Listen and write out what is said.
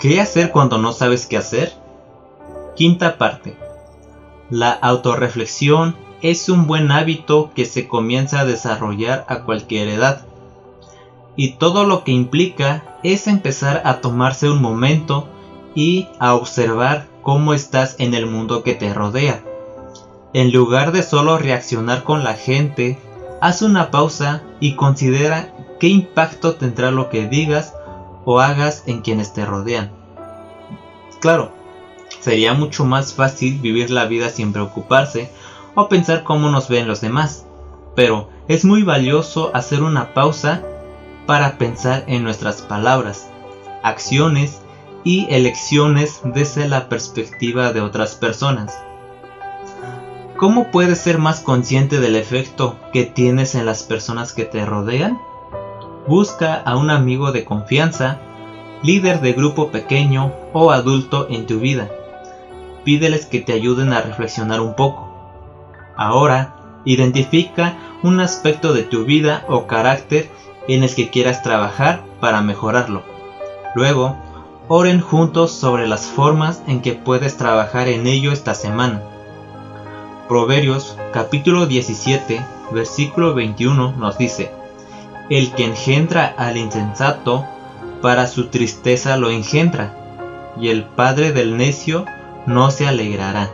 ¿Qué hacer cuando no sabes qué hacer? Quinta parte. La autorreflexión es un buen hábito que se comienza a desarrollar a cualquier edad. Y todo lo que implica es empezar a tomarse un momento y a observar cómo estás en el mundo que te rodea. En lugar de solo reaccionar con la gente, haz una pausa y considera qué impacto tendrá lo que digas o hagas en quienes te rodean. Claro, sería mucho más fácil vivir la vida sin preocuparse o pensar cómo nos ven los demás, pero es muy valioso hacer una pausa para pensar en nuestras palabras, acciones y elecciones desde la perspectiva de otras personas. ¿Cómo puedes ser más consciente del efecto que tienes en las personas que te rodean? Busca a un amigo de confianza, líder de grupo pequeño o adulto en tu vida. Pídeles que te ayuden a reflexionar un poco. Ahora, identifica un aspecto de tu vida o carácter en el que quieras trabajar para mejorarlo. Luego, oren juntos sobre las formas en que puedes trabajar en ello esta semana. Proverbios capítulo 17 versículo 21 nos dice, El que engendra al insensato, para su tristeza lo engendra, y el padre del necio no se alegrará.